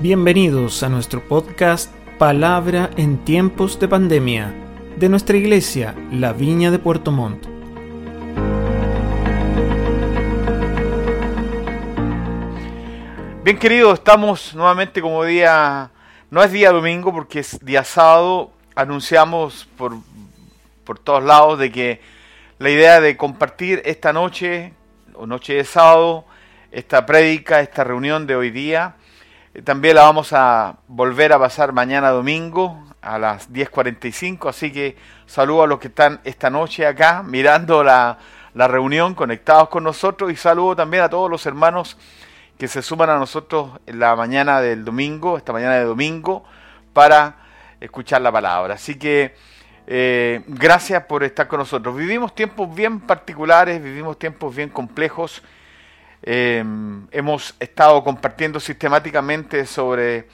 Bienvenidos a nuestro podcast Palabra en tiempos de pandemia de nuestra iglesia, La Viña de Puerto Montt. Bien queridos, estamos nuevamente como día, no es día domingo porque es día sábado, anunciamos por, por todos lados de que la idea de compartir esta noche o noche de sábado, esta prédica, esta reunión de hoy día, también la vamos a volver a pasar mañana domingo a las 10.45, así que saludo a los que están esta noche acá mirando la, la reunión, conectados con nosotros y saludo también a todos los hermanos que se suman a nosotros en la mañana del domingo, esta mañana de domingo, para escuchar la palabra. Así que eh, gracias por estar con nosotros. Vivimos tiempos bien particulares, vivimos tiempos bien complejos eh, hemos estado compartiendo sistemáticamente sobre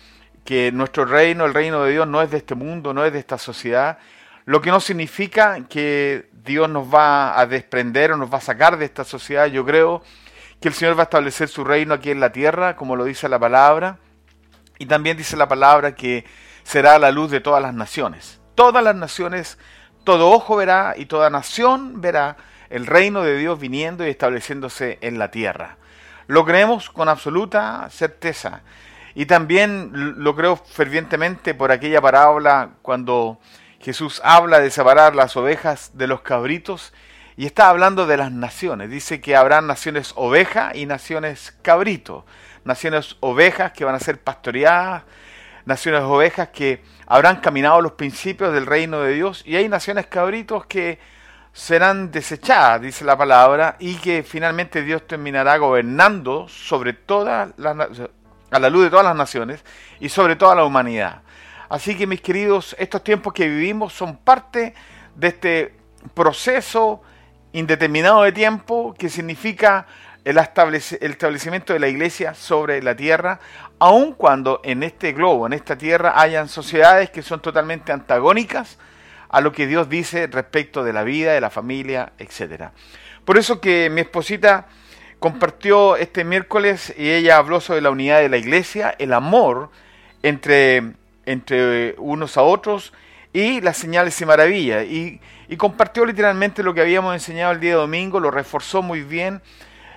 que nuestro reino, el reino de Dios, no es de este mundo, no es de esta sociedad, lo que no significa que Dios nos va a desprender o nos va a sacar de esta sociedad. Yo creo que el Señor va a establecer su reino aquí en la tierra, como lo dice la palabra, y también dice la palabra que será la luz de todas las naciones. Todas las naciones, todo ojo verá y toda nación verá el reino de Dios viniendo y estableciéndose en la tierra. Lo creemos con absoluta certeza. Y también lo creo fervientemente por aquella parábola cuando Jesús habla de separar las ovejas de los cabritos y está hablando de las naciones. Dice que habrá naciones oveja y naciones cabrito. Naciones ovejas que van a ser pastoreadas, naciones ovejas que habrán caminado los principios del reino de Dios y hay naciones cabritos que serán desechadas, dice la palabra, y que finalmente Dios terminará gobernando sobre todas las a la luz de todas las naciones y sobre toda la humanidad. Así que mis queridos, estos tiempos que vivimos son parte de este proceso indeterminado de tiempo que significa el, establecimiento de la iglesia sobre la tierra, aun cuando en este globo, en esta tierra, hayan sociedades que son totalmente antagónicas a lo que Dios dice respecto de la vida, de la familia, etc. Por eso que mi esposita compartió este miércoles y ella habló sobre la unidad de la iglesia, el amor entre, entre unos a otros y las señales y maravillas. Y, y compartió literalmente lo que habíamos enseñado el día domingo, lo reforzó muy bien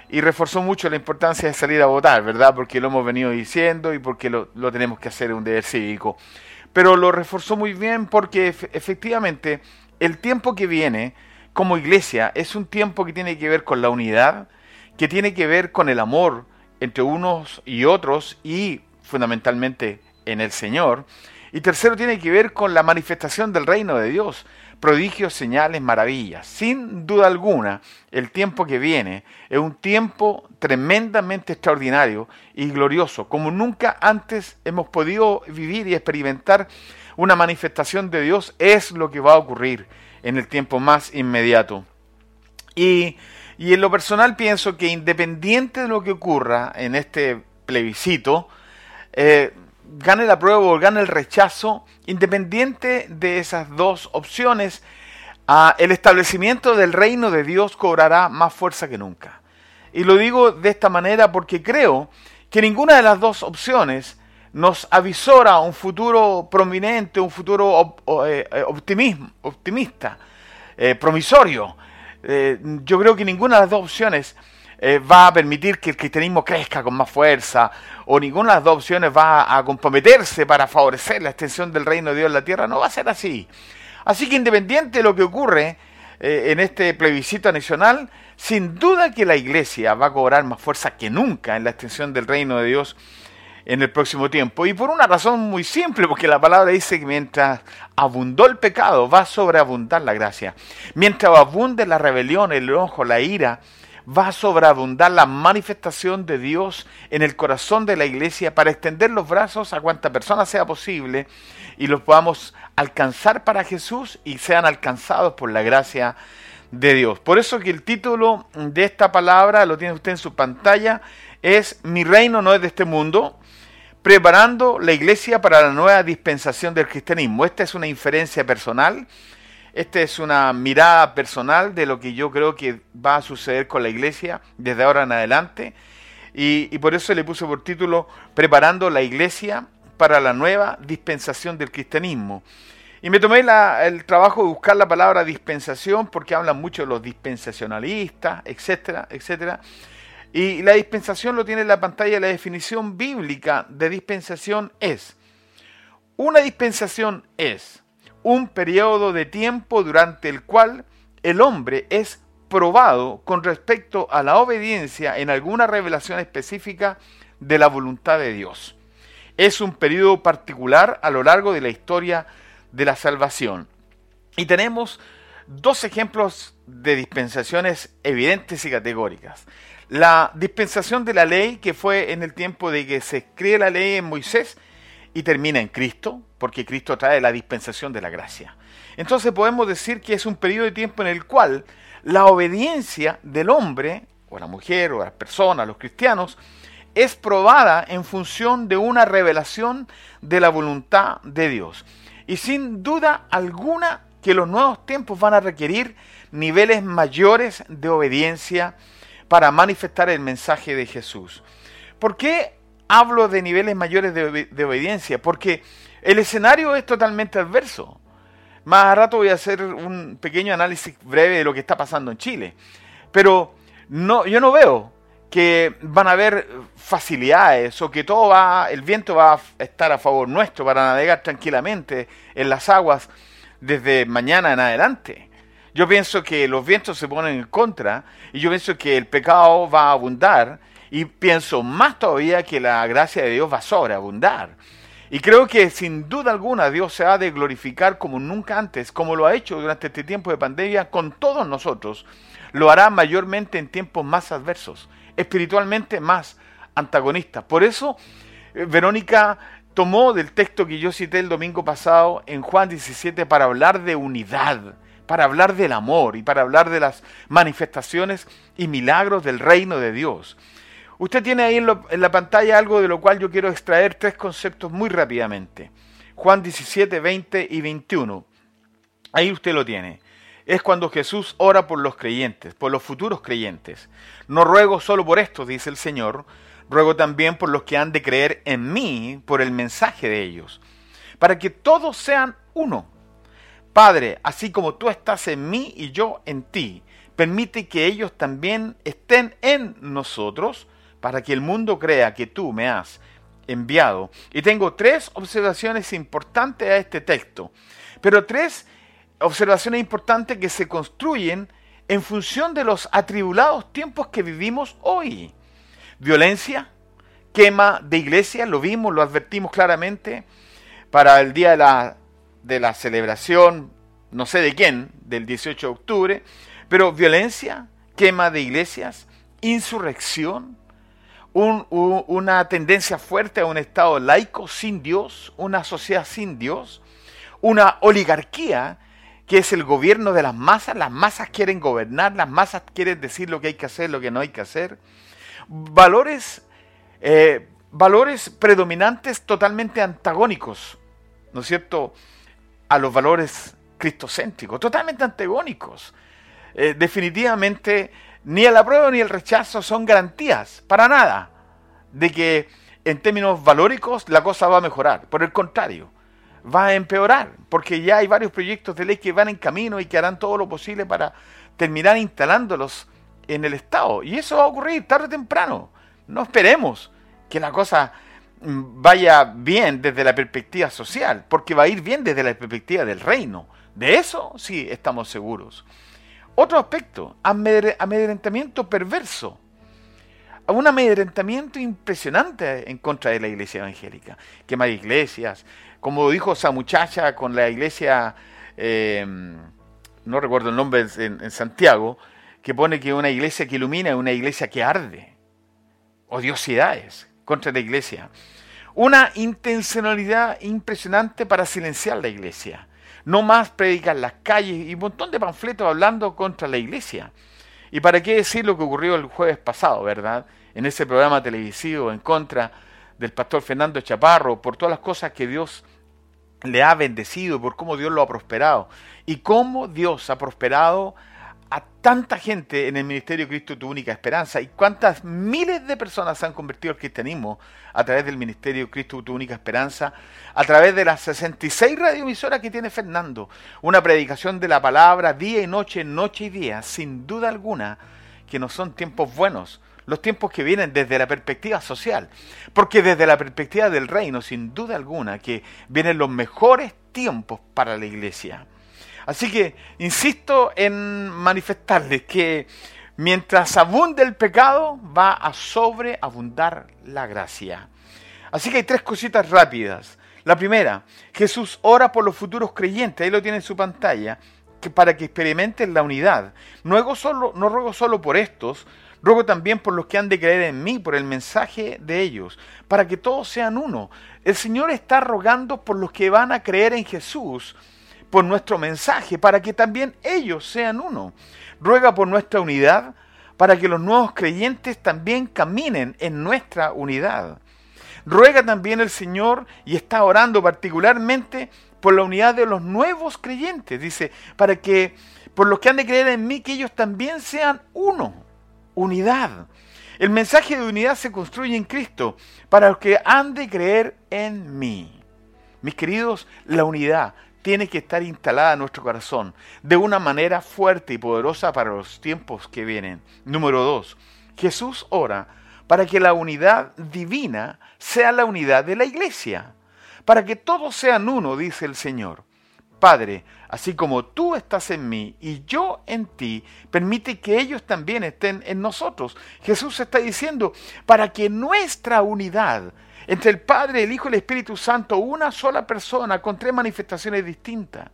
y reforzó mucho la importancia de salir a votar, ¿verdad? Porque lo hemos venido diciendo y porque lo, lo tenemos que hacer un deber cívico pero lo reforzó muy bien porque efectivamente el tiempo que viene como iglesia es un tiempo que tiene que ver con la unidad, que tiene que ver con el amor entre unos y otros y fundamentalmente en el Señor. Y tercero tiene que ver con la manifestación del reino de Dios prodigios, señales, maravillas. Sin duda alguna, el tiempo que viene es un tiempo tremendamente extraordinario y glorioso, como nunca antes hemos podido vivir y experimentar una manifestación de Dios, es lo que va a ocurrir en el tiempo más inmediato. Y, en lo personal pienso que independiente de lo que ocurra en este plebiscito, eh, gane la prueba o gane el rechazo, independiente de esas dos opciones, ah, el establecimiento del reino de Dios cobrará más fuerza que nunca. Y lo digo de esta manera porque creo que ninguna de las dos opciones nos avisora un futuro prominente, un futuro eh, eh, optimista, eh, promisorio. yo creo que ninguna de las dos opciones eh, va a permitir que el cristianismo crezca con más fuerza, o ninguna de las dos opciones va a comprometerse para favorecer la extensión del reino de Dios en la tierra, no va a ser así. Así que independiente de lo que ocurre eh, en este plebiscito nacional, sin duda que la iglesia va a cobrar más fuerza que nunca en la extensión del reino de Dios en el próximo tiempo. Y por una razón muy simple, porque la palabra dice que mientras abundó el pecado, va a sobreabundar la gracia. Mientras abunde la rebelión, el enojo, la ira, va a sobreabundar la manifestación de Dios en el corazón de la iglesia para extender los brazos a cuanta persona sea posible y los podamos alcanzar para Jesús y sean alcanzados por la gracia de Dios. Por eso que el título de esta palabra, lo tiene usted en su pantalla, es Mi reino no es de este mundo, preparando la iglesia para la nueva dispensación del cristianismo. Esta es una inferencia personal esta es una mirada personal de lo que yo creo que va a suceder con la iglesia desde ahora en adelante. y, por eso le puse por título Preparando la iglesia para la nueva dispensación del cristianismo. Y me tomé el trabajo de buscar la palabra dispensación porque hablan mucho los dispensacionalistas, etcétera, etcétera. Y la dispensación lo tiene en la pantalla, la definición bíblica de dispensación es, una dispensación es un periodo de tiempo durante el cual el hombre es probado con respecto a la obediencia en alguna revelación específica de la voluntad de Dios. Es un periodo particular a lo largo de la historia de la salvación. Y tenemos dos ejemplos de dispensaciones evidentes y categóricas. La dispensación de la ley, que fue en el tiempo de que se escribe la ley en Moisés y termina en Cristo, porque Cristo trae la dispensación de la gracia. Entonces podemos decir que es un periodo de tiempo en el cual la obediencia del hombre, o la mujer, o la persona, los cristianos, es probada en función de una revelación de la voluntad de Dios. Y sin duda alguna que los nuevos tiempos van a requerir niveles mayores de obediencia para manifestar el mensaje de Jesús. ¿Por qué hablo de niveles mayores de, obediencia? Porque el escenario es totalmente adverso. Más a rato voy a hacer un pequeño análisis breve de lo que está pasando en Chile. Pero no, yo no veo que van a haber facilidades o que todo va, el viento va a estar a favor nuestro para navegar tranquilamente en las aguas desde mañana en adelante. Yo pienso que los vientos se ponen en contra y yo pienso que el pecado va a abundar y pienso más todavía que la gracia de Dios va a sobreabundar. Y creo que sin duda alguna Dios se ha de glorificar como nunca antes, como lo ha hecho durante este tiempo de pandemia con todos nosotros. Lo hará mayormente en tiempos más adversos espiritualmente más antagonista. Por eso, eh, Verónica tomó del texto que yo cité el domingo pasado en Juan 17 para hablar de unidad, para hablar del amor y para hablar de las manifestaciones y milagros del reino de Dios. Usted tiene ahí en, la pantalla algo de lo cual yo quiero extraer tres conceptos muy rápidamente. Juan 17, 20 y 21. Ahí usted lo tiene es cuando Jesús ora por los creyentes, por los futuros creyentes. No ruego solo por esto, dice el Señor, ruego también por los que han de creer en mí por el mensaje de ellos, para que todos sean uno. Padre, así como tú estás en mí y yo en ti, permite que ellos también estén en nosotros, para que el mundo crea que tú me has enviado. Y tengo tres observaciones importantes a este texto, pero tres observaciones importantes que se construyen en función de los atribulados tiempos que vivimos hoy. Violencia, quema de iglesia, lo vimos, lo advertimos claramente para el día de la, de la celebración, no sé de quién, del 18 de octubre, pero violencia, quema de iglesias, insurrección, una tendencia fuerte a un Estado laico sin Dios, una sociedad sin Dios, una oligarquía que es el gobierno de las masas. Las masas quieren gobernar, las masas quieren decir lo que hay que hacer, lo que no hay que hacer. Valores, eh, valores predominantes totalmente antagónicos, ¿no es cierto?, a los valores cristocéntricos, totalmente antagónicos. Eh, definitivamente, ni el apruebo ni el rechazo son garantías, para nada, de que en términos valóricos la cosa va a mejorar. Por el contrario, va a empeorar, porque ya hay varios proyectos de ley que van en camino y que harán todo lo posible para terminar instalándolos en el Estado. Y eso va a ocurrir tarde o temprano. No esperemos que la cosa mm, vaya bien desde la perspectiva social, porque va a ir bien desde la perspectiva del reino. De eso sí estamos seguros. Otro aspecto, amedrentamiento perverso. Un amedrentamiento impresionante en contra de la iglesia evangélica. Quemar iglesias, como dijo esa muchacha con la iglesia, em, no recuerdo el nombre en, Santiago, que pone que una iglesia que ilumina es una iglesia que arde. Odiosidades contra la iglesia. Una intencionalidad impresionante para silenciar la iglesia. No más predicar las calles y un montón de panfletos hablando contra la iglesia. ¿Y para qué decir lo que ocurrió el jueves pasado, verdad? En ese programa televisivo en contra del pastor Fernando Chaparro, por todas las cosas que Dios le ha bendecido, por cómo Dios lo ha prosperado y cómo Dios ha prosperado a tanta gente en el Ministerio Cristo Tu Única Esperanza y cuántas miles de personas se han convertido al cristianismo a través del Ministerio Cristo Tu Única Esperanza, a través de las 66 radioemisoras que tiene Fernando, una predicación de la palabra día y noche, noche y día, sin duda alguna que no son tiempos buenos, los tiempos que vienen desde la perspectiva social, porque desde la perspectiva del reino, sin duda alguna, que vienen los mejores tiempos para la iglesia. Así que insisto en manifestarles que mientras abunde el pecado, va a sobreabundar la gracia. Así que hay tres cositas rápidas. La primera, Jesús ora por los futuros creyentes, ahí lo tiene en su pantalla, que para que experimenten la unidad. No solo, no ruego solo por estos, ruego también por los que han de creer en mí, por el mensaje de ellos, para que todos sean uno. El Señor está rogando por los que van a creer en Jesús, por nuestro mensaje, para que también ellos sean uno. Ruega por nuestra unidad, para que los nuevos creyentes también caminen en nuestra unidad. Ruega también el Señor y está orando particularmente por la unidad de los nuevos creyentes. Dice, para que por los que han de creer en mí, que ellos también sean uno. Unidad. El mensaje de unidad se construye en Cristo para los que han de creer en mí. Mis queridos, la unidad tiene que estar instalada en nuestro corazón de una manera fuerte y poderosa para los tiempos que vienen. Número dos, Jesús ora para que la unidad divina sea la unidad de la iglesia, para que todos sean uno, dice el Señor. Padre, así como tú estás en mí y yo en ti, permite que ellos también estén en nosotros. Jesús está diciendo, para que nuestra unidad entre el Padre, el Hijo y el Espíritu Santo, una sola persona con tres manifestaciones distintas.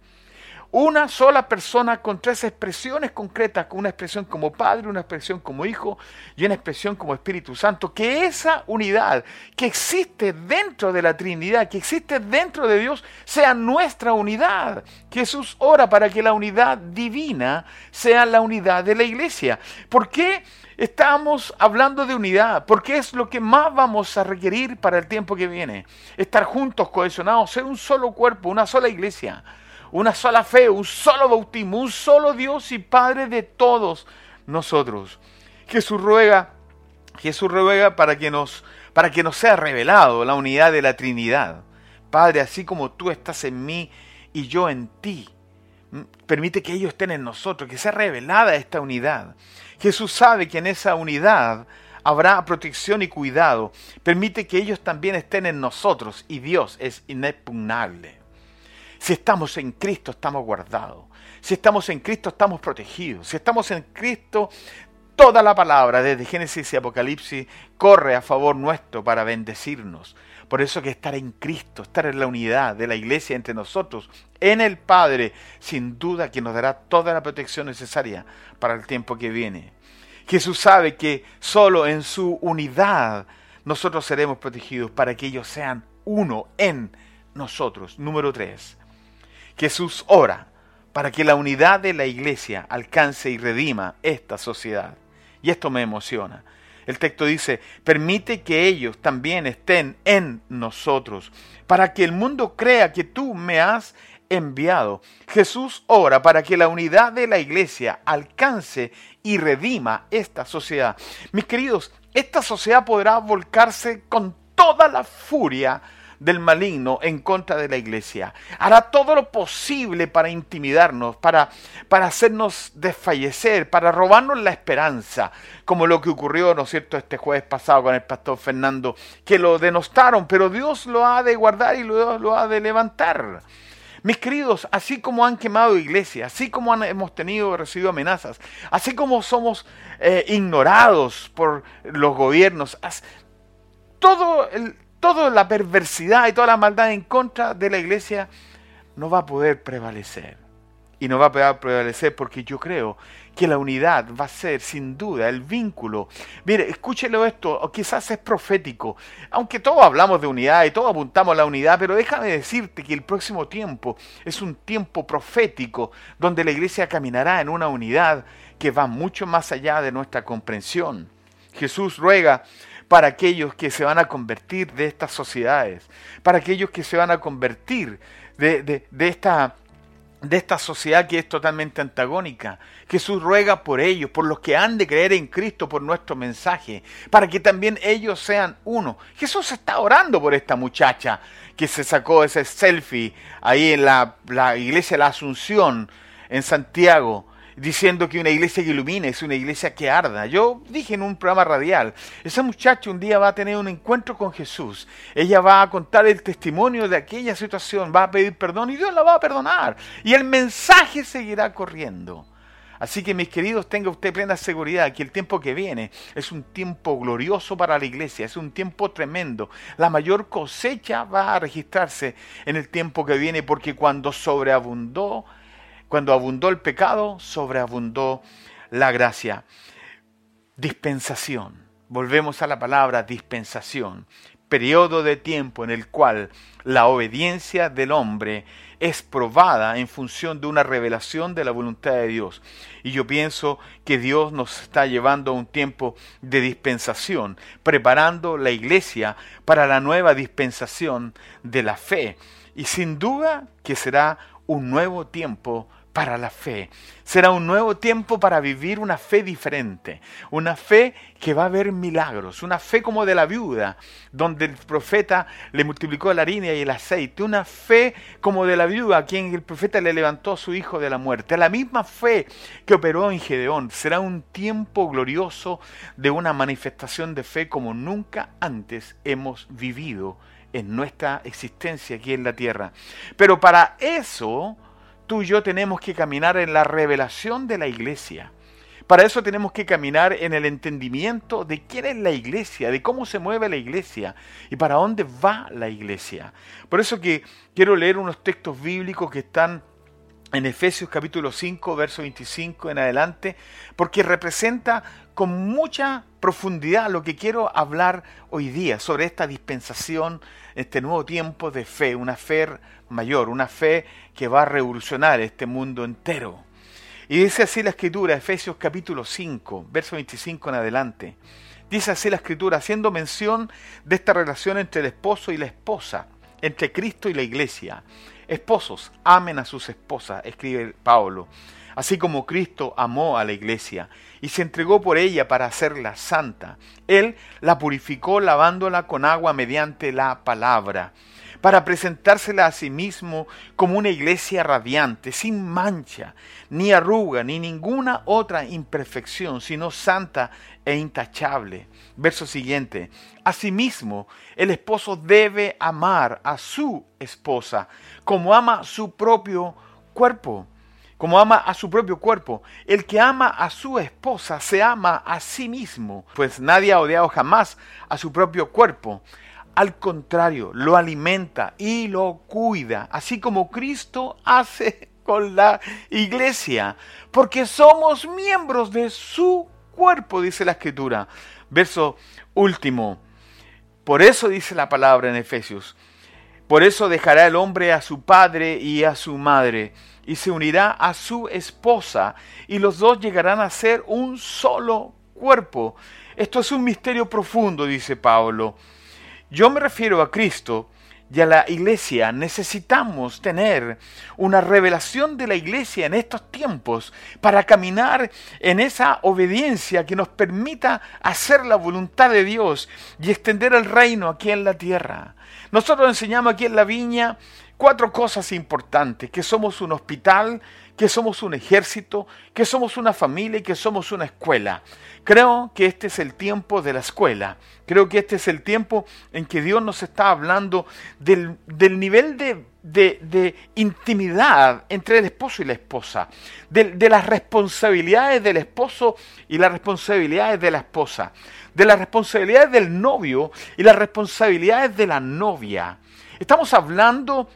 Una sola persona con tres expresiones concretas, con una expresión como Padre, una expresión como Hijo y una expresión como Espíritu Santo. Que esa unidad que existe dentro de la Trinidad, que existe dentro de Dios, sea nuestra unidad. Jesús ora para que la unidad divina sea la unidad de la iglesia. ¿Por qué? Estamos hablando de unidad, porque es lo que más vamos a requerir para el tiempo que viene. Estar juntos, cohesionados, ser un solo cuerpo, una sola iglesia, una sola fe, un solo bautismo, un solo Dios y Padre de todos nosotros. Jesús ruega, Jesús ruega para que nos, para que nos sea revelado la unidad de la Trinidad. Padre, así como tú estás en mí y yo en ti, permite que ellos estén en nosotros, que sea revelada esta unidad. Jesús sabe que en esa unidad habrá protección y cuidado. Permite que ellos también estén en nosotros y Dios es inexpugnable. Si estamos en Cristo estamos guardados. Si estamos en Cristo estamos protegidos. Si estamos en Cristo, toda la palabra, desde Génesis y Apocalipsis, corre a favor nuestro para bendecirnos. Por eso que estar en Cristo, estar en la unidad de la iglesia entre nosotros, en el Padre, sin duda que nos dará toda la protección necesaria para el tiempo que viene. Jesús sabe que solo en su unidad nosotros seremos protegidos para que ellos sean uno en nosotros. Número tres, Jesús ora para que la unidad de la iglesia alcance y redima esta sociedad. Y esto me emociona. El texto dice, permite que ellos también estén en nosotros, para que el mundo crea que tú me has enviado. Jesús ora para que la unidad de la iglesia alcance y redima esta sociedad. Mis queridos, esta sociedad podrá volcarse con toda la furia del maligno en contra de la iglesia. Hará todo lo posible para intimidarnos, para, para hacernos desfallecer, para robarnos la esperanza, como lo que ocurrió, ¿no es cierto?, este jueves pasado con el pastor Fernando, que lo denostaron, pero Dios lo ha de guardar y Dios lo ha de levantar. Mis queridos, así como han quemado iglesias, así como hemos tenido, recibido amenazas, así como somos eh, ignorados por los gobiernos, todo el, toda la perversidad y toda la maldad en contra de la iglesia no va a poder prevalecer. Y no va a poder prevalecer porque yo creo que la unidad va a ser sin duda el vínculo. Mire, escúchelo esto, quizás es profético, aunque todos hablamos de unidad y todos apuntamos a la unidad, pero déjame decirte que el próximo tiempo es un tiempo profético donde la iglesia caminará en una unidad que va mucho más allá de nuestra comprensión. Jesús ruega para aquellos que se van a convertir de estas sociedades, para aquellos que se van a convertir de, esta de esta sociedad que es totalmente antagónica. Jesús ruega por ellos, por los que han de creer en Cristo, por nuestro mensaje, para que también ellos sean uno. Jesús está orando por esta muchacha que se sacó ese selfie ahí en la, la iglesia de la Asunción, en Santiago, diciendo que una iglesia que ilumine es una iglesia que arda. Yo dije en un programa radial, esa muchacha un día va a tener un encuentro con Jesús. Ella va a contar el testimonio de aquella situación, va a pedir perdón y Dios la va a perdonar. Y el mensaje seguirá corriendo. Así que mis queridos, tenga usted plena seguridad que el tiempo que viene es un tiempo glorioso para la iglesia, es un tiempo tremendo. La mayor cosecha va a registrarse en el tiempo que viene porque cuando sobreabundó cuando abundó el pecado, sobreabundó la gracia. Dispensación. Volvemos a la palabra dispensación. Periodo de tiempo en el cual la obediencia del hombre es probada en función de una revelación de la voluntad de Dios. Y yo pienso que Dios nos está llevando a un tiempo de dispensación, preparando la iglesia para la nueva dispensación de la fe. Y sin duda que será un nuevo tiempo para la fe. Será un nuevo tiempo para vivir una fe diferente, una fe que va a ver milagros, una fe como de la viuda, donde el profeta le multiplicó la harina y el aceite, una fe como de la viuda a quien el profeta le levantó a su hijo de la muerte, la misma fe que operó en Gedeón. Será un tiempo glorioso de una manifestación de fe como nunca antes hemos vivido en nuestra existencia aquí en la tierra. Pero para eso tú y yo tenemos que caminar en la revelación de la iglesia. Para eso tenemos que caminar en el entendimiento de quién es la iglesia, de cómo se mueve la iglesia y para dónde va la iglesia. Por eso que quiero leer unos textos bíblicos que están en Efesios capítulo 5, verso 25 en adelante, porque representa con mucha profundidad lo que quiero hablar hoy día sobre esta dispensación, este nuevo tiempo de fe, una fe mayor, una fe que va a revolucionar este mundo entero. Y dice así la escritura, Efesios capítulo 5, verso 25 en adelante. Dice así la escritura, haciendo mención de esta relación entre el esposo y la esposa, entre Cristo y la iglesia. Esposos, amen a sus esposas, escribe Pablo, así como Cristo amó a la iglesia y se entregó por ella para hacerla santa. Él la purificó lavándola con agua mediante la palabra para presentársela a sí mismo como una iglesia radiante, sin mancha, ni arruga, ni ninguna otra imperfección, sino santa e intachable. Verso siguiente. Asimismo, el esposo debe amar a su esposa como ama su propio cuerpo como ama a su propio cuerpo. El que ama a su esposa se ama a sí mismo, pues nadie ha odiado jamás a su propio cuerpo, al contrario, lo alimenta y lo cuida, así como Cristo hace con la iglesia, porque somos miembros de su cuerpo, dice la escritura. Verso último. Por eso dice la palabra en Efesios. Por eso dejará el hombre a su padre y a su madre, y se unirá a su esposa, y los dos llegarán a ser un solo cuerpo. Esto es un misterio profundo, dice Pablo. Yo me refiero a Cristo y a la iglesia. Necesitamos tener una revelación de la iglesia en estos tiempos para caminar en esa obediencia que nos permita hacer la voluntad de Dios y extender el reino aquí en la tierra. Nosotros enseñamos aquí en la viña cuatro cosas importantes, que somos un hospital, que somos un ejército, que somos una familia y que somos una escuela. Creo que este es el tiempo de la escuela. Creo que este es el tiempo en que Dios nos está hablando del, nivel de, intimidad entre el esposo y la esposa, de, de las responsabilidades del esposo y las responsabilidades de la esposa, de las responsabilidades del novio y las responsabilidades de la novia. Estamos hablando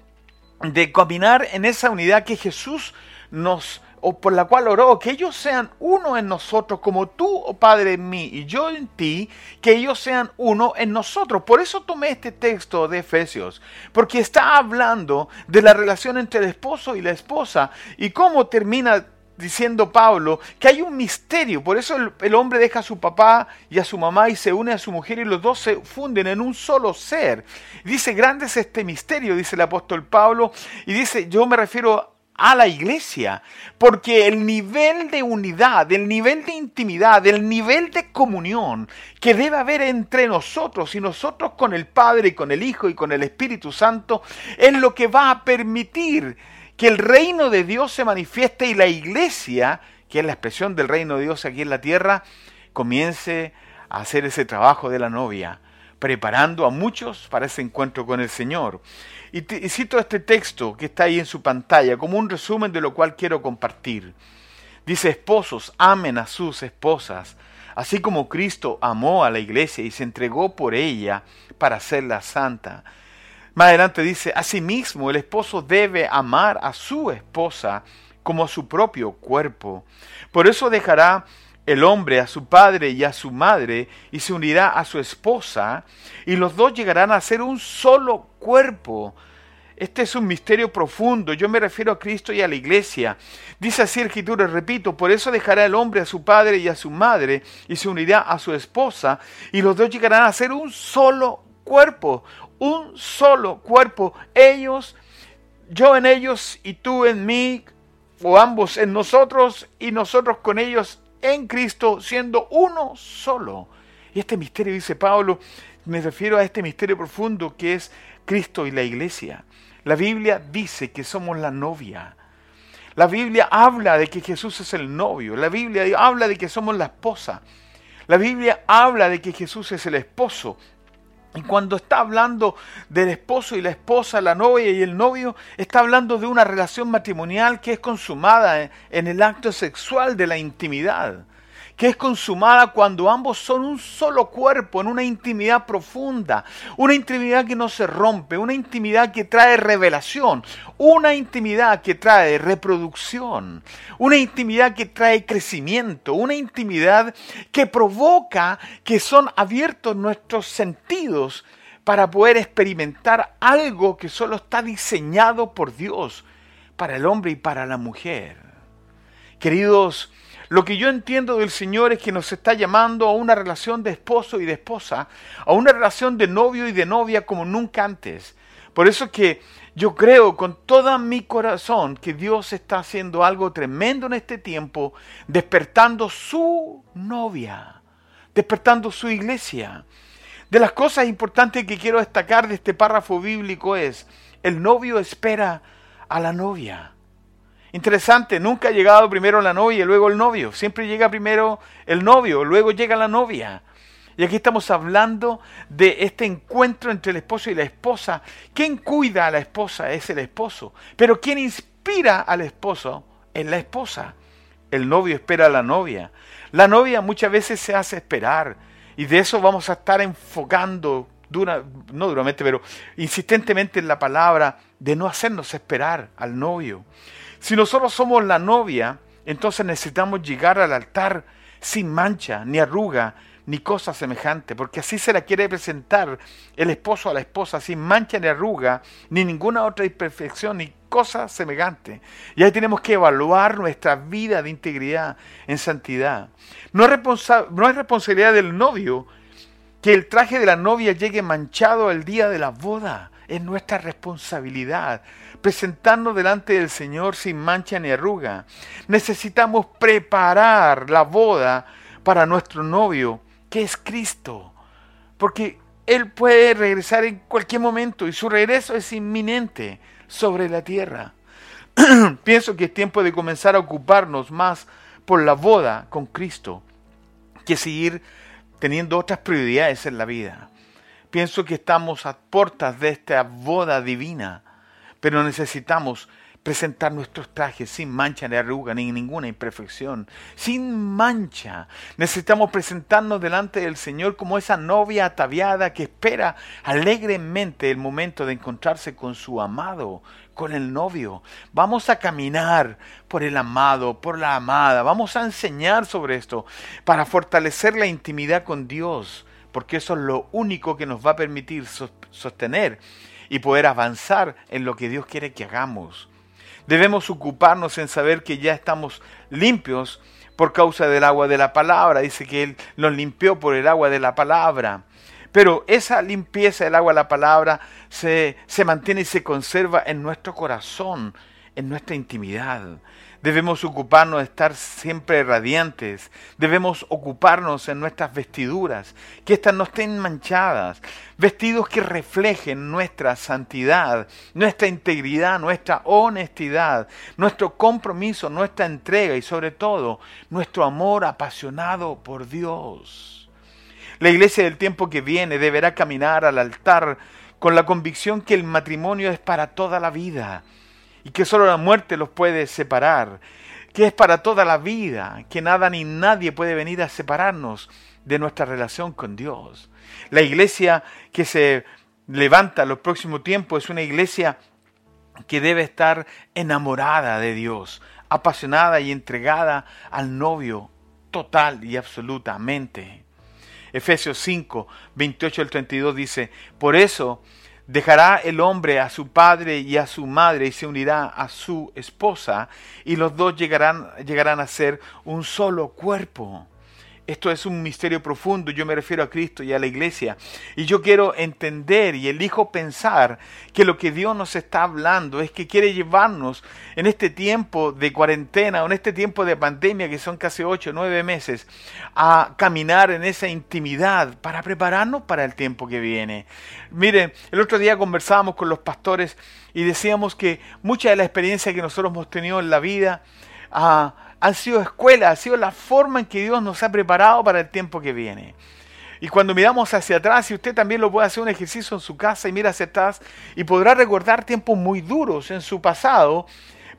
de caminar en esa unidad que Jesús nos o por la cual oró, que ellos sean uno en nosotros, como tú, oh Padre, en mí y yo en ti, que ellos sean uno en nosotros. Por eso tomé este texto de Efesios, porque está hablando de la relación entre el esposo y la esposa y cómo termina diciendo Pablo que hay un misterio, por eso el, hombre deja a su papá y a su mamá y se une a su mujer y los dos se funden en un solo ser. Dice, grande es este misterio, dice el apóstol Pablo, y dice, yo me refiero a la iglesia, porque el nivel de unidad, el nivel de intimidad, el nivel de comunión que debe haber entre nosotros y nosotros con el Padre y con el Hijo y con el Espíritu Santo es lo que va a permitir que el reino de Dios se manifieste y la iglesia, que es la expresión del reino de Dios aquí en la tierra, comience a hacer ese trabajo de la novia, preparando a muchos para ese encuentro con el Señor. Y, cito este texto que está ahí en su pantalla como un resumen de lo cual quiero compartir. Dice, esposos, amen a sus esposas, así como Cristo amó a la iglesia y se entregó por ella para hacerla santa. Más adelante dice, asimismo el esposo debe amar a su esposa como a su propio cuerpo. Por eso dejará el hombre a su padre y a su madre y se unirá a su esposa y los dos llegarán a ser un solo cuerpo. Este es un misterio profundo. Yo me refiero a Cristo y a la iglesia. Dice así el repito, por eso dejará el hombre a su padre y a su madre y se unirá a su esposa y los dos llegarán a ser un solo cuerpo. Un solo cuerpo. Ellos, yo en ellos y tú en mí, o ambos en nosotros y nosotros con ellos en Cristo siendo uno solo. Y este misterio, dice Pablo, me refiero a este misterio profundo que es Cristo y la iglesia. La Biblia dice que somos la novia. La Biblia habla de que Jesús es el novio. La Biblia habla de que somos la esposa. La Biblia habla de que Jesús es el esposo. Y cuando está hablando del esposo y la esposa, la novia y el novio, está hablando de una relación matrimonial que es consumada en el acto sexual de la intimidad que es consumada cuando ambos son un solo cuerpo, en una intimidad profunda, una intimidad que no se rompe, una intimidad que trae revelación, una intimidad que trae reproducción, una intimidad que trae crecimiento, una intimidad que provoca que son abiertos nuestros sentidos para poder experimentar algo que solo está diseñado por Dios para el hombre y para la mujer. Queridos, lo que yo entiendo del Señor es que nos está llamando a una relación de esposo y de esposa, a una relación de novio y de novia como nunca antes. Por eso que yo creo con todo mi corazón que Dios está haciendo algo tremendo en este tiempo, despertando su novia, despertando su iglesia. De las cosas importantes que quiero destacar de este párrafo bíblico es, el novio espera a la novia. Interesante, nunca ha llegado primero la novia y luego el novio. Siempre llega primero el novio, luego llega la novia. Y aquí estamos hablando de este encuentro entre el esposo y la esposa. ¿Quién cuida a la esposa? Es el esposo. Pero ¿quién inspira al esposo? Es la esposa. El novio espera a la novia. La novia muchas veces se hace esperar. Y de eso vamos a estar enfocando, dura, no duramente, pero insistentemente en la palabra de no hacernos esperar al novio. Si nosotros somos la novia, entonces necesitamos llegar al altar sin mancha, ni arruga, ni cosa semejante, porque así se la quiere presentar el esposo a la esposa, sin mancha ni arruga, ni ninguna otra imperfección, ni cosa semejante. Y ahí tenemos que evaluar nuestra vida de integridad en santidad. No es, responsabilidad del novio que el traje de la novia llegue manchado el día de la boda. Es nuestra responsabilidad presentarnos delante del Señor sin mancha ni arruga. Necesitamos preparar la boda para nuestro novio, que es Cristo, porque Él puede regresar en cualquier momento y su regreso es inminente sobre la tierra. Pienso que es tiempo de comenzar a ocuparnos más por la boda con Cristo que seguir teniendo otras prioridades en la vida. Pienso que estamos a puertas de esta boda divina pero necesitamos presentar nuestros trajes sin mancha ni arruga ni ninguna imperfección, sin mancha. Necesitamos presentarnos delante del Señor como esa novia ataviada que espera alegremente el momento de encontrarse con su amado, con el novio. Vamos a caminar por el amado, por la amada. Vamos a enseñar sobre esto para fortalecer la intimidad con Dios, porque eso es lo único que nos va a permitir sostener y poder avanzar en lo que Dios quiere que hagamos. Debemos ocuparnos en saber que ya estamos limpios por causa del agua de la palabra. Dice que Él nos limpió por el agua de la palabra. Pero esa limpieza del agua de la palabra se, se mantiene y se conserva en nuestro corazón, en nuestra intimidad. Debemos ocuparnos de estar siempre radiantes. Debemos ocuparnos en nuestras vestiduras, que éstas no estén manchadas. Vestidos que reflejen nuestra santidad, nuestra integridad, nuestra honestidad, nuestro compromiso, nuestra entrega y sobre todo nuestro amor apasionado por Dios. La iglesia del tiempo que viene deberá caminar al altar con la convicción que el matrimonio es para toda la vida y que solo la muerte los puede separar, que es para toda la vida, que nada ni nadie puede venir a separarnos de nuestra relación con Dios. La iglesia que se levanta en los próximos tiempos es una iglesia que debe estar enamorada de Dios, apasionada y entregada al novio total y absolutamente. Efesios 5, 28 al 32 dice, por eso Dejará el hombre a su padre y a su madre y se unirá a su esposa y los dos llegarán, llegarán a ser un solo cuerpo. Esto es un misterio profundo, yo me refiero a Cristo y a la iglesia. Y yo quiero entender y elijo pensar que lo que Dios nos está hablando es que quiere llevarnos en este tiempo de cuarentena o en este tiempo de pandemia, que son casi ocho o nueve meses, a caminar en esa intimidad para prepararnos para el tiempo que viene. Miren, el otro día conversábamos con los pastores y decíamos que mucha de la experiencia que nosotros hemos tenido en la vida, ah, han sido escuelas, ha sido la forma en que Dios nos ha preparado para el tiempo que viene. Y cuando miramos hacia atrás, y usted también lo puede hacer un ejercicio en su casa y mira hacia atrás, y podrá recordar tiempos muy duros en su pasado,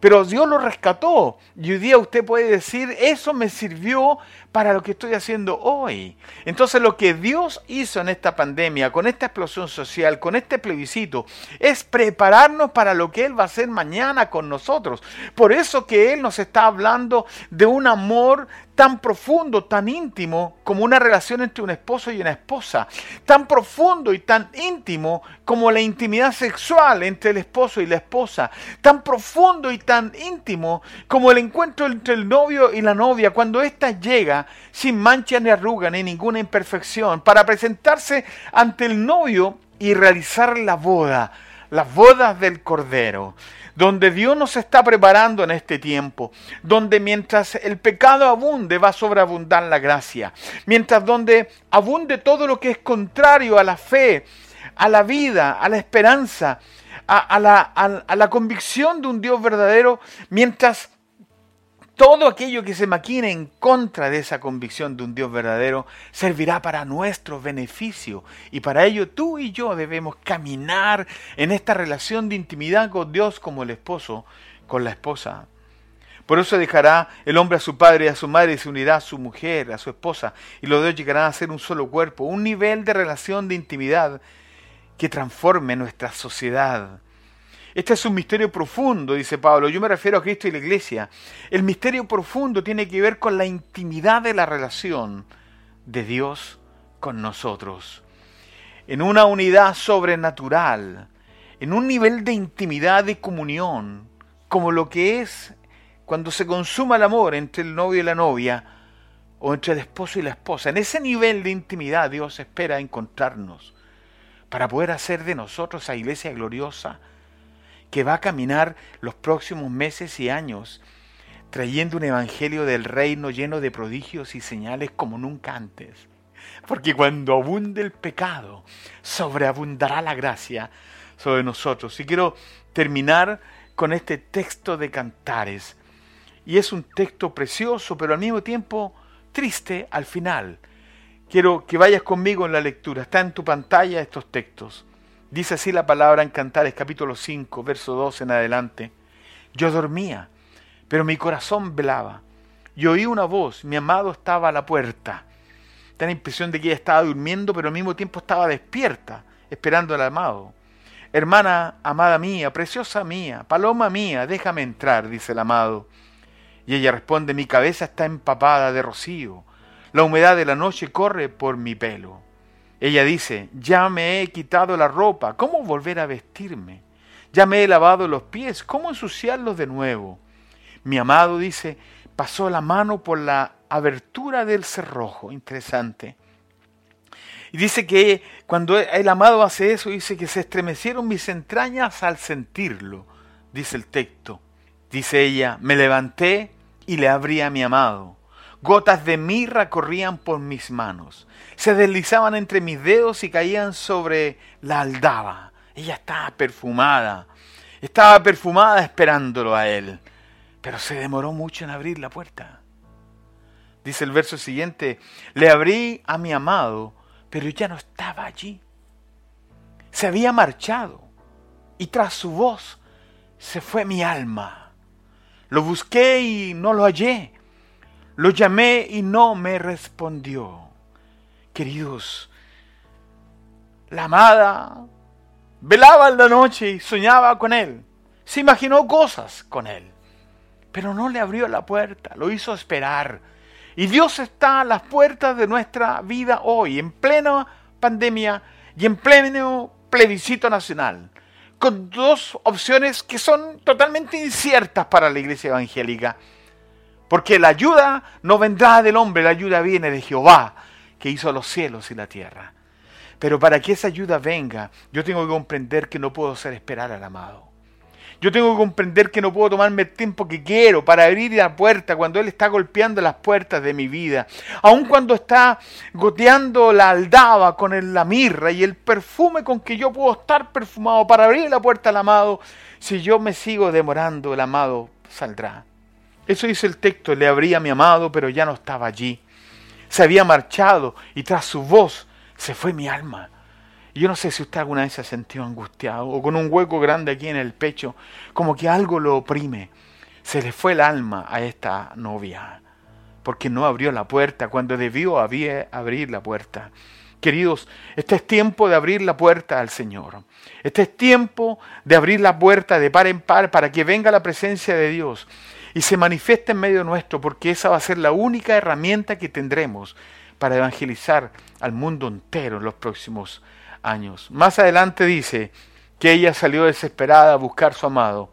pero Dios lo rescató. Y hoy día usted puede decir, eso me sirvió para lo que estoy haciendo hoy. Entonces lo que Dios hizo en esta pandemia, con esta explosión social, con este plebiscito, es prepararnos para lo que Él va a hacer mañana con nosotros. Por eso que Él nos está hablando de un amor tan profundo, tan íntimo como una relación entre un esposo y una esposa, tan profundo y tan íntimo como la intimidad sexual entre el esposo y la esposa, tan profundo y tan íntimo como el encuentro entre el novio y la novia, cuando ésta llega sin mancha ni arruga ni ninguna imperfección, para presentarse ante el novio y realizar la boda, las bodas del Cordero donde Dios nos está preparando en este tiempo, donde mientras el pecado abunde va a sobreabundar la gracia, mientras donde abunde todo lo que es contrario a la fe, a la vida, a la esperanza, a, la, a la convicción de un Dios verdadero, mientras todo aquello que se maquine en contra de esa convicción de un Dios verdadero servirá para nuestro beneficio. Y para ello tú y yo debemos caminar en esta relación de intimidad con Dios como el esposo con la esposa. Por eso dejará el hombre a su padre y a su madre y se unirá a su mujer, a su esposa, y los dos llegarán a ser un solo cuerpo, un nivel de relación de intimidad que transforme nuestra sociedad este es un misterio profundo, dice Pablo. Yo me refiero a Cristo y la iglesia. El misterio profundo tiene que ver con la intimidad de la relación de Dios con nosotros. En una unidad sobrenatural, en un nivel de intimidad y comunión, como lo que es cuando se consuma el amor entre el novio y la novia, o entre el esposo y la esposa. En ese nivel de intimidad Dios espera encontrarnos para poder hacer de nosotros esa iglesia gloriosa que va a caminar los próximos meses y años trayendo un evangelio del reino lleno de prodigios y señales como nunca antes. Porque cuando abunde el pecado, sobreabundará la gracia sobre nosotros. Y quiero terminar con este texto de Cantares. Y es un texto precioso, pero al mismo tiempo triste al final. Quiero que vayas conmigo en la lectura. Está en tu pantalla estos textos. Dice así la palabra en Cantares capítulo 5, verso 2 en adelante. Yo dormía, pero mi corazón velaba. Y oí una voz, mi amado estaba a la puerta. Da la impresión de que ella estaba durmiendo, pero al mismo tiempo estaba despierta, esperando al amado. Hermana amada mía, preciosa mía, paloma mía, déjame entrar, dice el amado. Y ella responde, mi cabeza está empapada de rocío, la humedad de la noche corre por mi pelo. Ella dice, ya me he quitado la ropa, ¿cómo volver a vestirme? Ya me he lavado los pies, ¿cómo ensuciarlos de nuevo? Mi amado dice, pasó la mano por la abertura del cerrojo, interesante. Y dice que cuando el amado hace eso, dice que se estremecieron mis entrañas al sentirlo, dice el texto. Dice ella, me levanté y le abrí a mi amado. Gotas de mirra corrían por mis manos, se deslizaban entre mis dedos y caían sobre la aldaba. Ella estaba perfumada, estaba perfumada esperándolo a él, pero se demoró mucho en abrir la puerta. Dice el verso siguiente, le abrí a mi amado, pero ya no estaba allí. Se había marchado y tras su voz se fue mi alma. Lo busqué y no lo hallé. Lo llamé y no me respondió. Queridos, la amada velaba en la noche y soñaba con él. Se imaginó cosas con él, pero no le abrió la puerta, lo hizo esperar. Y Dios está a las puertas de nuestra vida hoy, en plena pandemia y en pleno plebiscito nacional, con dos opciones que son totalmente inciertas para la iglesia evangélica. Porque la ayuda no vendrá del hombre, la ayuda viene de Jehová, que hizo los cielos y la tierra. Pero para que esa ayuda venga, yo tengo que comprender que no puedo hacer esperar al amado. Yo tengo que comprender que no puedo tomarme el tiempo que quiero para abrir la puerta cuando Él está golpeando las puertas de mi vida. Aun cuando está goteando la aldaba con la mirra y el perfume con que yo puedo estar perfumado para abrir la puerta al amado, si yo me sigo demorando, el amado saldrá. Eso dice el texto, le abría a mi amado, pero ya no estaba allí. Se había marchado y tras su voz se fue mi alma. Y yo no sé si usted alguna vez se ha sentido angustiado o con un hueco grande aquí en el pecho, como que algo lo oprime. Se le fue el alma a esta novia, porque no abrió la puerta cuando debió abrir la puerta. Queridos, este es tiempo de abrir la puerta al Señor. Este es tiempo de abrir la puerta de par en par para que venga la presencia de Dios y se manifieste en medio nuestro, porque esa va a ser la única herramienta que tendremos para evangelizar al mundo entero en los próximos años. Más adelante dice que ella salió desesperada a buscar a su amado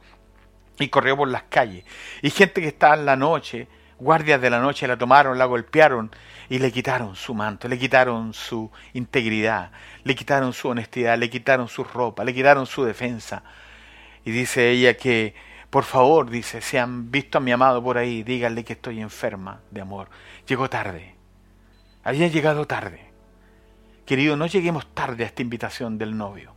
y corrió por las calles. Y gente que estaba en la noche, guardias de la noche, la tomaron, la golpearon y le quitaron su manto, le quitaron su integridad, le quitaron su honestidad, le quitaron su ropa, le quitaron su defensa. Y dice ella que, por favor, dice, si han visto a mi amado por ahí, díganle que estoy enferma de amor. Llegó tarde, había llegado tarde. Querido, no lleguemos tarde a esta invitación del novio.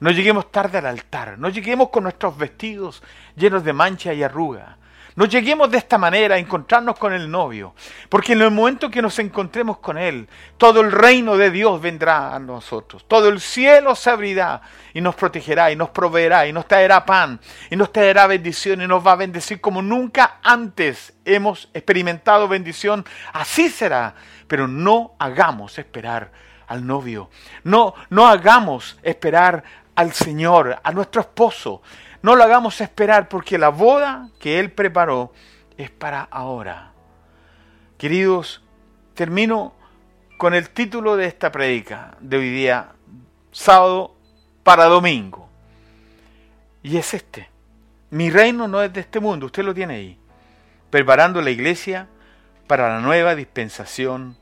No lleguemos tarde al altar. No lleguemos con nuestros vestidos llenos de mancha y arruga. No lleguemos de esta manera a encontrarnos con el novio. Porque en el momento que nos encontremos con Él, todo el reino de Dios vendrá a nosotros. Todo el cielo se abrirá y nos protegerá y nos proveerá y nos traerá pan y nos traerá bendición y nos va a bendecir como nunca antes hemos experimentado bendición. Así será. Pero no hagamos esperar al novio. No, no hagamos esperar al Señor, a nuestro esposo. No lo hagamos esperar porque la boda que Él preparó es para ahora. Queridos, termino con el título de esta predica de hoy día, sábado para domingo. Y es este. Mi reino no es de este mundo, usted lo tiene ahí. Preparando la iglesia para la nueva dispensación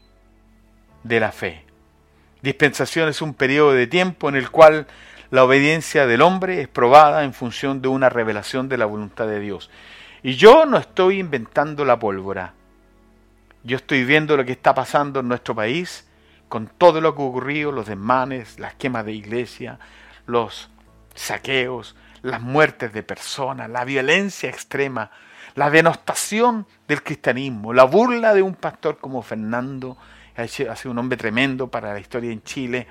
de la fe. Dispensación es un periodo de tiempo en el cual la obediencia del hombre es probada en función de una revelación de la voluntad de Dios. Y yo no estoy inventando la pólvora. Yo estoy viendo lo que está pasando en nuestro país con todo lo que ha ocurrido, los desmanes, las quemas de iglesia, los saqueos, las muertes de personas, la violencia extrema, la denostación del cristianismo, la burla de un pastor como Fernando ha sido un hombre tremendo para la historia en Chile.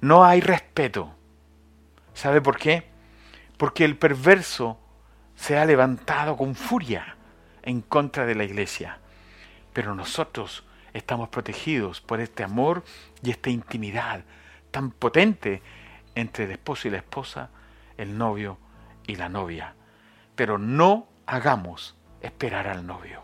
No hay respeto. ¿Sabe por qué? Porque el perverso se ha levantado con furia en contra de la iglesia. Pero nosotros estamos protegidos por este amor y esta intimidad tan potente entre el esposo y la esposa, el novio y la novia. Pero no hagamos esperar al novio.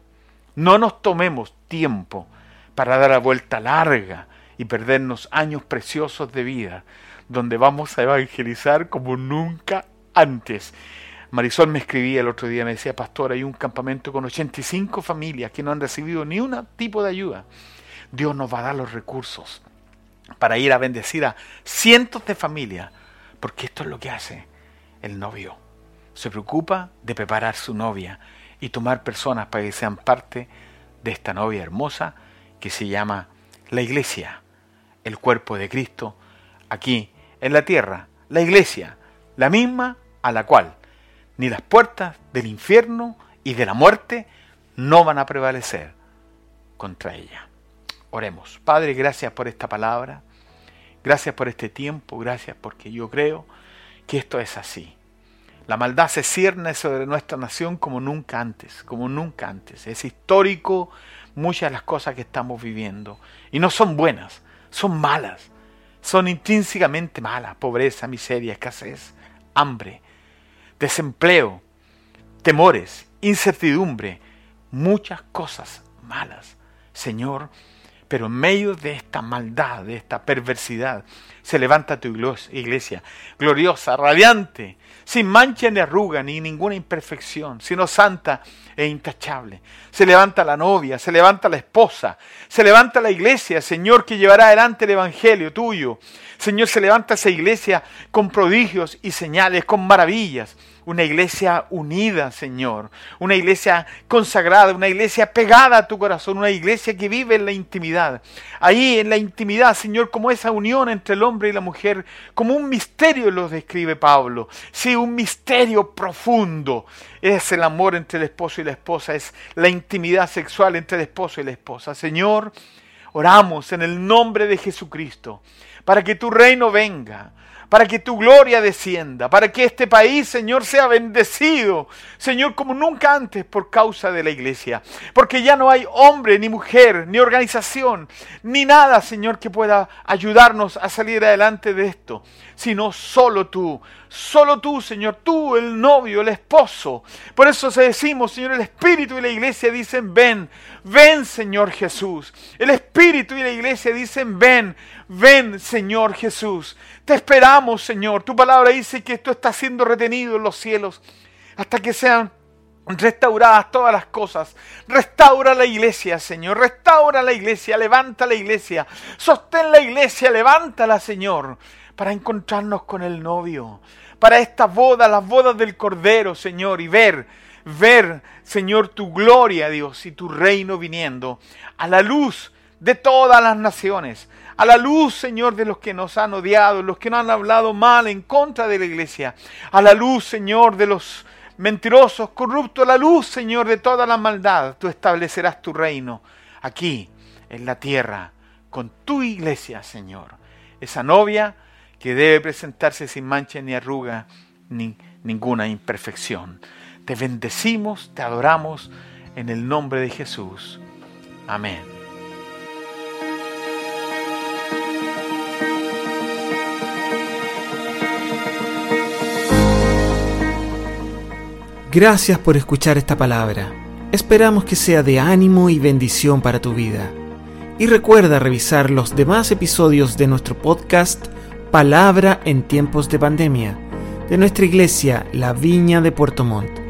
No nos tomemos tiempo para dar la vuelta larga y perdernos años preciosos de vida, donde vamos a evangelizar como nunca antes. Marisol me escribía el otro día, me decía, pastor, hay un campamento con 85 familias que no han recibido ni un tipo de ayuda. Dios nos va a dar los recursos para ir a bendecir a cientos de familias, porque esto es lo que hace el novio. se preocupa de preparar su novia y tomar personas para que sean parte de esta novia hermosa que se llama la iglesia, el cuerpo de Cristo, aquí en la tierra, la iglesia, la misma a la cual ni las puertas del infierno y de la muerte no van a prevalecer contra ella. Oremos. Padre, gracias por esta palabra. Gracias por este tiempo. Gracias porque yo creo que esto es así. La maldad se cierne sobre nuestra nación como nunca antes, como nunca antes. Es histórico muchas de las cosas que estamos viviendo. Y no son buenas, son malas. Son intrínsecamente malas. Pobreza, miseria, escasez, hambre, desempleo, temores, incertidumbre, muchas cosas malas. Señor, pero en medio de esta maldad, de esta perversidad, se levanta tu iglesia, gloriosa, radiante, sin mancha ni arruga ni ninguna imperfección, sino santa e intachable. Se levanta la novia, se levanta la esposa, se levanta la iglesia, Señor, que llevará adelante el Evangelio tuyo. Señor, se levanta esa iglesia con prodigios y señales, con maravillas una iglesia unida, Señor, una iglesia consagrada, una iglesia pegada a tu corazón, una iglesia que vive en la intimidad. Ahí en la intimidad, Señor, como esa unión entre el y la mujer, como un misterio lo describe Pablo. Sí, un misterio profundo. Es el amor entre el esposo y la esposa, es la intimidad sexual entre el esposo y la esposa. Señor, oramos en el nombre de Jesucristo para que tu reino venga para que tu gloria descienda, para que este país, Señor, sea bendecido, Señor, como nunca antes por causa de la iglesia. Porque ya no hay hombre, ni mujer, ni organización, ni nada, Señor, que pueda ayudarnos a salir adelante de esto, sino solo tú, solo tú, Señor, tú, el novio, el esposo. Por eso se decimos, Señor, el Espíritu y la iglesia dicen, ven, ven, Señor Jesús. El Espíritu y la iglesia dicen, ven, ven, Señor Jesús. Te esperamos, Señor. Tu palabra dice que esto está siendo retenido en los cielos hasta que sean restauradas todas las cosas. Restaura la iglesia, Señor. Restaura la iglesia. Levanta la iglesia. Sostén la iglesia. Levántala, Señor para encontrarnos con el novio, para esta boda, las bodas del Cordero, Señor, y ver, ver, Señor, tu gloria, Dios, y tu reino viniendo a la luz de todas las naciones, a la luz, Señor, de los que nos han odiado, los que nos han hablado mal en contra de la iglesia, a la luz, Señor, de los mentirosos, corruptos, a la luz, Señor, de toda la maldad, tú establecerás tu reino aquí, en la tierra, con tu iglesia, Señor. Esa novia que debe presentarse sin mancha ni arruga ni ninguna imperfección. Te bendecimos, te adoramos en el nombre de Jesús. Amén. Gracias por escuchar esta palabra. Esperamos que sea de ánimo y bendición para tu vida. Y recuerda revisar los demás episodios de nuestro podcast Palabra en tiempos de pandemia de nuestra iglesia La Viña de Puerto Montt.